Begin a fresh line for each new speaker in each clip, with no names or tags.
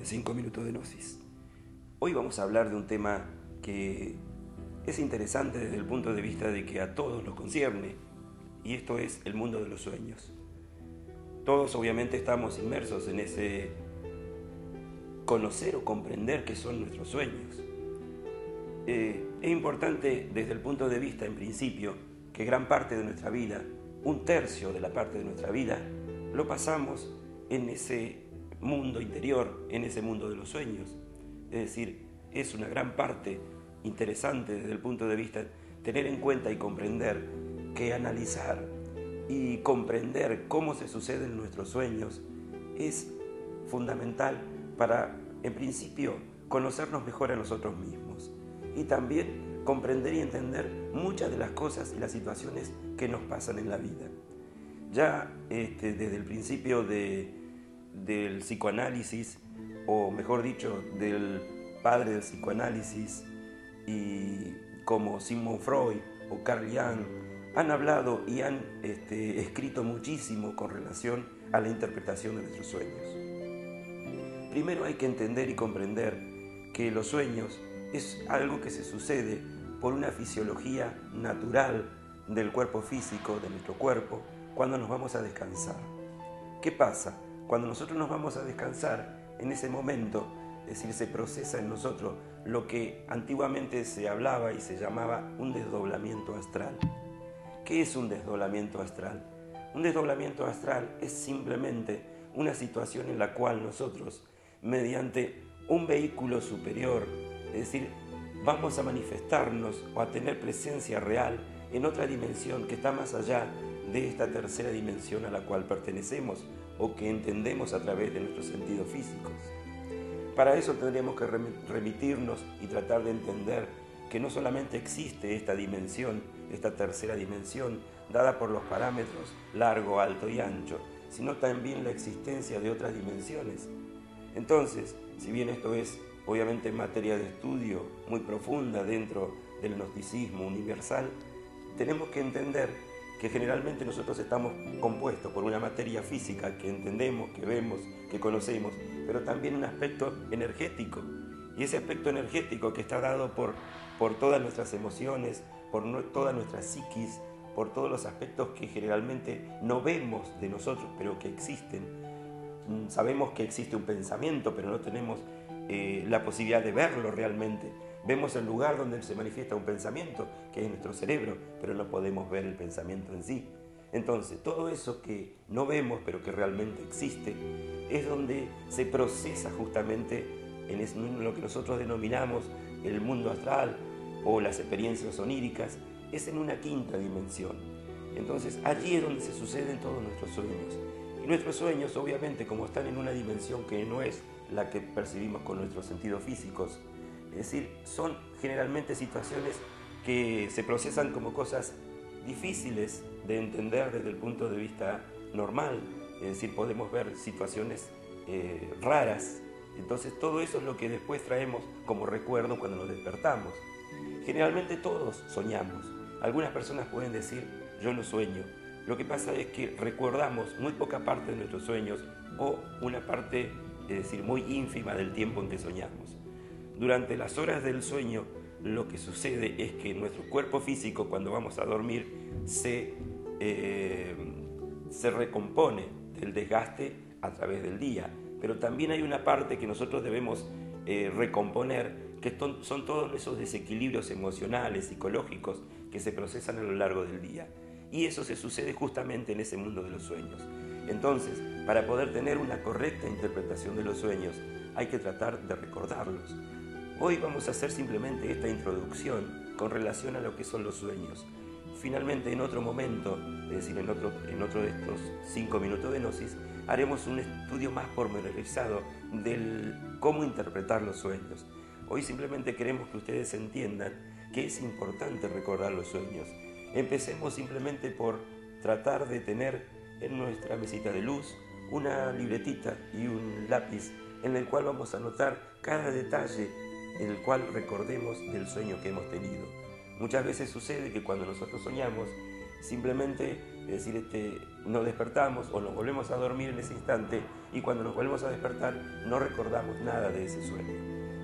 de 5 minutos de Gnosis. Hoy vamos a hablar de un tema que es interesante desde el punto de vista de que a todos nos concierne, y esto es el mundo de los sueños. Todos obviamente estamos inmersos en ese conocer o comprender qué son nuestros sueños. Eh, es importante desde el punto de vista, en principio, que gran parte de nuestra vida, un tercio de la parte de nuestra vida, lo pasamos en ese mundo interior, en ese mundo de los sueños. Es decir, es una gran parte interesante desde el punto de vista tener en cuenta y comprender que analizar y comprender cómo se suceden nuestros sueños es fundamental para, en principio, conocernos mejor a nosotros mismos y también comprender y entender muchas de las cosas y las situaciones que nos pasan en la vida. Ya este, desde el principio de, del psicoanálisis, o mejor dicho, del padre del psicoanálisis, y como Sigmund Freud o Carl Jung, han hablado y han este, escrito muchísimo con relación a la interpretación de nuestros sueños. Primero hay que entender y comprender que los sueños es algo que se sucede por una fisiología natural del cuerpo físico, de nuestro cuerpo, cuando nos vamos a descansar. ¿Qué pasa? Cuando nosotros nos vamos a descansar, en ese momento, es decir, se procesa en nosotros lo que antiguamente se hablaba y se llamaba un desdoblamiento astral. ¿Qué es un desdoblamiento astral? Un desdoblamiento astral es simplemente una situación en la cual nosotros, mediante un vehículo superior, es decir, vamos a manifestarnos o a tener presencia real en otra dimensión que está más allá de esta tercera dimensión a la cual pertenecemos o que entendemos a través de nuestros sentidos físicos. Para eso tendríamos que remitirnos y tratar de entender que no solamente existe esta dimensión, esta tercera dimensión, dada por los parámetros largo, alto y ancho, sino también la existencia de otras dimensiones. Entonces, si bien esto es obviamente materia de estudio muy profunda dentro del gnosticismo universal, tenemos que entender que generalmente nosotros estamos compuestos por una materia física que entendemos, que vemos, que conocemos, pero también un aspecto energético. Y ese aspecto energético que está dado por, por todas nuestras emociones, por toda nuestra psiquis, por todos los aspectos que generalmente no vemos de nosotros, pero que existen. Mm, sabemos que existe un pensamiento, pero no tenemos eh, la posibilidad de verlo realmente. Vemos el lugar donde se manifiesta un pensamiento, que es nuestro cerebro, pero no podemos ver el pensamiento en sí. Entonces, todo eso que no vemos, pero que realmente existe, es donde se procesa justamente en lo que nosotros denominamos el mundo astral o las experiencias oníricas, es en una quinta dimensión. Entonces, allí es donde se suceden todos nuestros sueños. Y nuestros sueños, obviamente, como están en una dimensión que no es la que percibimos con nuestros sentidos físicos, es decir, son generalmente situaciones que se procesan como cosas difíciles de entender desde el punto de vista normal, es decir, podemos ver situaciones eh, raras, entonces todo eso es lo que después traemos como recuerdo cuando nos despertamos. Generalmente todos soñamos, algunas personas pueden decir yo no sueño, lo que pasa es que recordamos muy poca parte de nuestros sueños o una parte, es decir, muy ínfima del tiempo en que soñamos. Durante las horas del sueño, lo que sucede es que nuestro cuerpo físico, cuando vamos a dormir, se, eh, se recompone del desgaste a través del día. Pero también hay una parte que nosotros debemos eh, recomponer, que son todos esos desequilibrios emocionales, psicológicos, que se procesan a lo largo del día. Y eso se sucede justamente en ese mundo de los sueños. Entonces, para poder tener una correcta interpretación de los sueños, hay que tratar de recordarlos. Hoy vamos a hacer simplemente esta introducción con relación a lo que son los sueños. Finalmente, en otro momento, es decir, en otro, en otro de estos cinco minutos de Gnosis, haremos un estudio más pormenorizado del cómo interpretar los sueños. Hoy simplemente queremos que ustedes entiendan que es importante recordar los sueños. Empecemos simplemente por tratar de tener en nuestra mesita de luz una libretita y un lápiz en el cual vamos a anotar cada detalle en el cual recordemos del sueño que hemos tenido. Muchas veces sucede que cuando nosotros soñamos, simplemente es decir, este, nos despertamos o nos volvemos a dormir en ese instante y cuando nos volvemos a despertar no recordamos nada de ese sueño.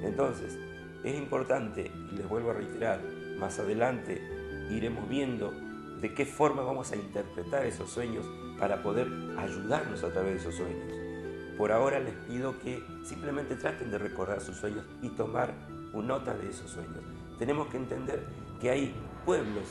Entonces, es importante, y les vuelvo a reiterar, más adelante iremos viendo de qué forma vamos a interpretar esos sueños para poder ayudarnos a través de esos sueños. Por ahora les pido que simplemente traten de recordar sus sueños y tomar nota de esos sueños. Tenemos que entender que hay pueblos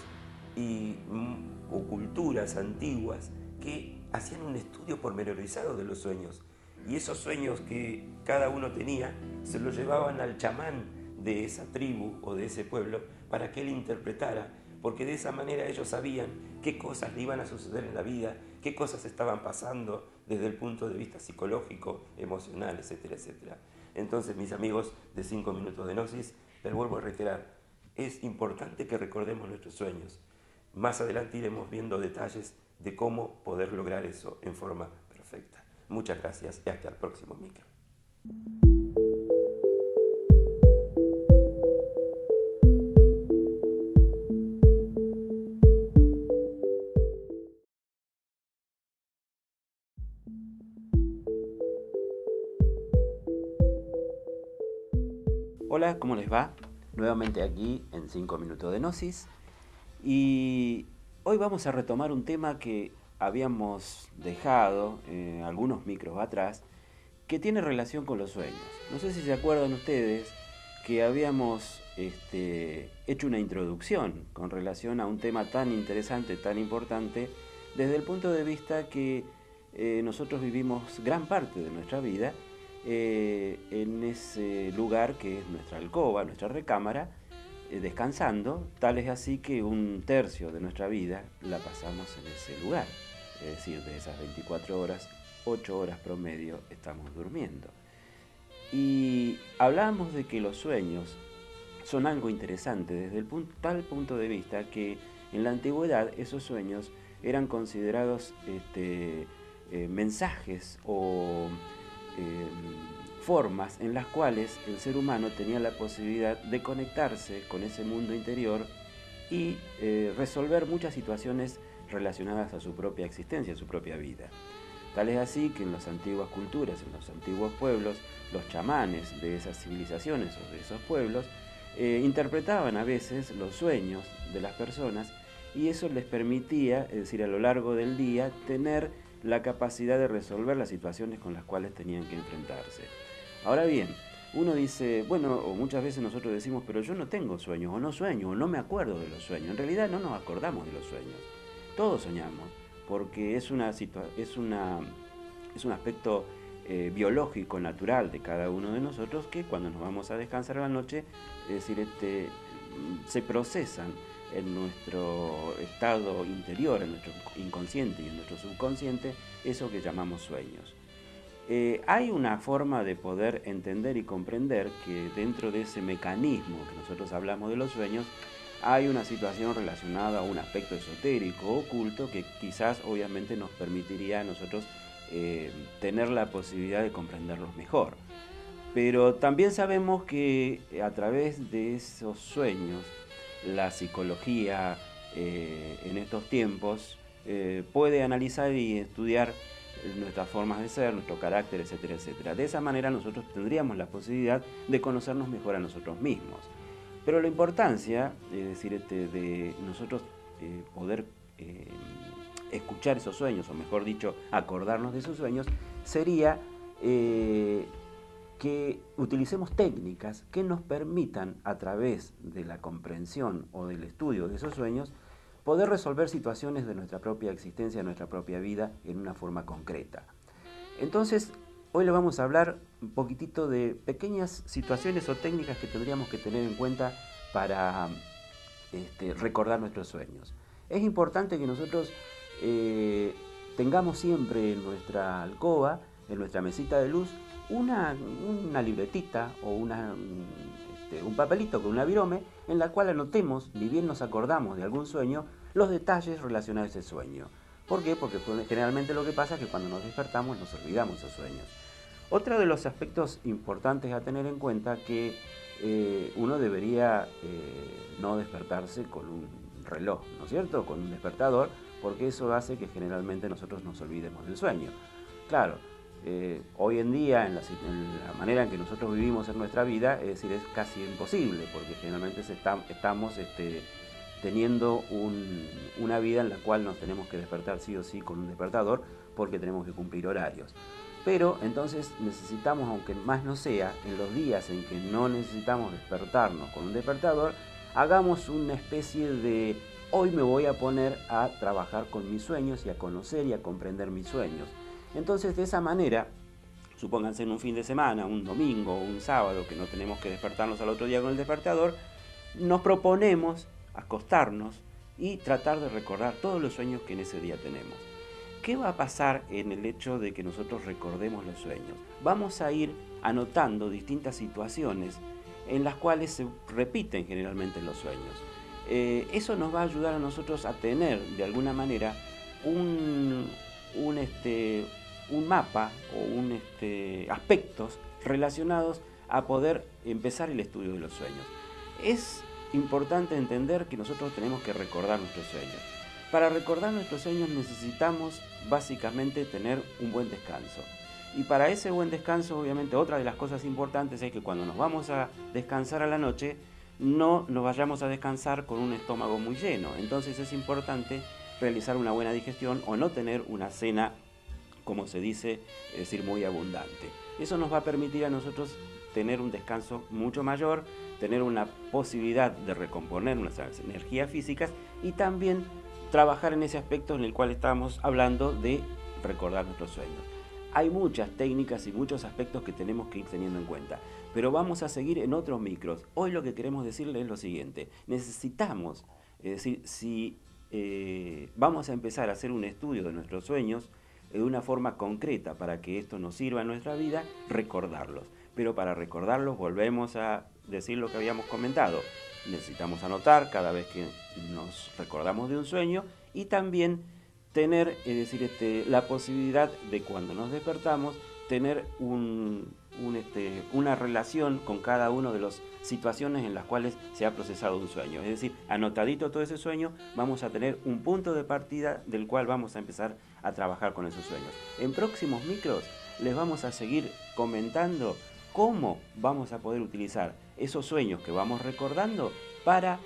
y, mm, o culturas antiguas que hacían un estudio pormenorizado de los sueños. Y esos sueños que cada uno tenía se los llevaban al chamán de esa tribu o de ese pueblo para que él interpretara, porque de esa manera ellos sabían qué cosas le iban a suceder en la vida, qué cosas estaban pasando desde el punto de vista psicológico, emocional, etcétera, etcétera. Entonces, mis amigos de 5 minutos de Gnosis, les vuelvo a reiterar, es importante que recordemos nuestros sueños. Más adelante iremos viendo detalles de cómo poder lograr eso en forma perfecta. Muchas gracias y hasta el próximo micro.
Hola, ¿cómo les va? Nuevamente aquí en 5 minutos de Gnosis. Y hoy vamos a retomar un tema que habíamos dejado eh, algunos micros atrás, que tiene relación con los sueños. No sé si se acuerdan ustedes que habíamos este, hecho una introducción con relación a un tema tan interesante, tan importante, desde el punto de vista que eh, nosotros vivimos gran parte de nuestra vida eh, en ese lugar que es nuestra alcoba, nuestra recámara, eh, descansando, tal es así que un tercio de nuestra vida la pasamos en ese lugar. Es decir, de esas 24 horas, 8 horas promedio estamos durmiendo. Y hablamos de que los sueños son algo interesante desde el tal punto de vista que en la antigüedad esos sueños eran considerados este, eh, mensajes o Em, formas en las cuales el ser humano tenía la posibilidad de conectarse con ese mundo interior y eh, resolver muchas situaciones relacionadas a su propia existencia, a su propia vida. Tal es así que en las antiguas culturas, en los antiguos pueblos, los chamanes de esas civilizaciones o de esos pueblos eh, interpretaban a veces los sueños de las personas y eso les permitía, es decir, a lo largo del día, tener la capacidad de resolver las situaciones con las cuales tenían que enfrentarse. Ahora bien, uno dice, bueno, o muchas veces nosotros decimos, pero yo no tengo sueños, o no sueño, o no me acuerdo de los sueños. En realidad no nos acordamos de los sueños. Todos soñamos, porque es, una es, una, es un aspecto eh, biológico, natural de cada uno de nosotros, que cuando nos vamos a descansar a la noche, es decir, este, se procesan en nuestro estado interior, en nuestro inconsciente y en nuestro subconsciente, eso que llamamos sueños. Eh, hay una forma de poder entender y comprender que dentro de ese mecanismo que nosotros hablamos de los sueños, hay una situación relacionada a un aspecto esotérico, oculto, que quizás obviamente nos permitiría a nosotros eh, tener la posibilidad de comprenderlos mejor. Pero también sabemos que a través de esos sueños, la psicología eh, en estos tiempos eh, puede analizar y estudiar nuestras formas de ser, nuestro carácter, etcétera, etcétera. De esa manera nosotros tendríamos la posibilidad de conocernos mejor a nosotros mismos. Pero la importancia, es decir, este, de nosotros eh, poder escuchar esos sueños, o mejor dicho, acordarnos de esos sueños, sería que utilicemos técnicas que nos permitan, a través de la comprensión o del estudio de esos sueños, poder resolver situaciones de nuestra propia existencia, de nuestra propia vida, en una forma concreta. Entonces, hoy le vamos a hablar un poquitito de pequeñas situaciones o técnicas que tendríamos que tener en cuenta para este, recordar nuestros sueños. Es importante que nosotros eh, tengamos siempre en nuestra alcoba, en nuestra mesita de luz, una, libretita o una, este, un papelito con una virome en la cual anotemos, ni bien nos acordamos de algún sueño, los detalles relacionados a ese sueño. ¿Por qué? Porque generalmente lo que pasa es que cuando nos despertamos nos olvidamos esos sueños. Otro de los aspectos importantes a tener en cuenta que eh, uno debería eh, no despertarse con un reloj, ¿no es cierto? Con un despertador, porque eso hace que generalmente nosotros nos olvidemos del sueño. Claro, eh, hoy en día, en la, manera en que nosotros vivimos en nuestra vida, es decir, es casi imposible, porque generalmente estamos este, teniendo una vida en la cual nos tenemos que despertar sí o sí con un despertador, porque tenemos que cumplir horarios. Pero entonces necesitamos, aunque más no sea, en los días en que no necesitamos despertarnos con un despertador, hagamos una especie de hoy me voy a poner a trabajar con mis sueños y a conocer y a comprender mis sueños. Entonces de esa manera, supónganse en un fin de semana, un domingo o un sábado que no tenemos que despertarnos al otro día con el despertador, nos proponemos acostarnos y tratar de recordar todos los sueños que en ese día tenemos. ¿Qué va a pasar en el hecho de que nosotros recordemos los sueños? Vamos a ir anotando distintas situaciones en las cuales se repiten generalmente los sueños. Eh, eso nos va a ayudar a nosotros a tener de alguna manera un, un, este, un mapa o un este, aspectos relacionados a poder empezar el estudio de los sueños. Es importante entender que nosotros tenemos que recordar nuestros sueños. Para recordar nuestros sueños necesitamos básicamente tener un buen descanso. Y para ese buen descanso, obviamente, otra de las cosas importantes es que cuando nos vamos a descansar a la noche, no nos vayamos a descansar con un estómago muy lleno. Entonces es importante realizar una buena digestión o no tener una cena, como se dice, es decir, muy abundante. Eso nos va a permitir a nosotros tener un descanso mucho mayor, tener una posibilidad de recomponer nuestras energías físicas y también trabajar en ese aspecto en el cual estamos hablando de recordar nuestros sueños. Hay muchas técnicas y muchos aspectos que tenemos que ir teniendo en cuenta, pero vamos a seguir en otros micros. Hoy lo que queremos decirles es lo siguiente, necesitamos, es decir, si eh, vamos a empezar a hacer un estudio de nuestros sueños de una forma concreta para que esto nos sirva en nuestra vida, recordarlos. Pero para recordarlos volvemos a decir lo que habíamos comentado. Necesitamos anotar cada vez que nos recordamos de un sueño y también tener, es decir, este, la posibilidad de cuando nos despertamos, tener este, una relación con cada una de las situaciones en las cuales se ha procesado un sueño. Es decir, anotadito todo ese sueño, vamos a tener un punto de partida del cual vamos a empezar a trabajar con esos sueños. En próximos micros les vamos a seguir comentando cómo vamos a poder utilizar esos sueños que vamos recordando para,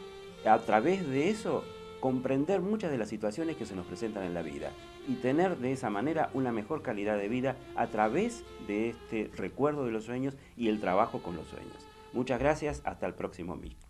a través de eso, comprender muchas de las situaciones que se nos presentan en la vida y tener de esa manera una mejor calidad de vida a través de este recuerdo de los sueños y el trabajo con los sueños. Muchas gracias, hasta el próximo micro.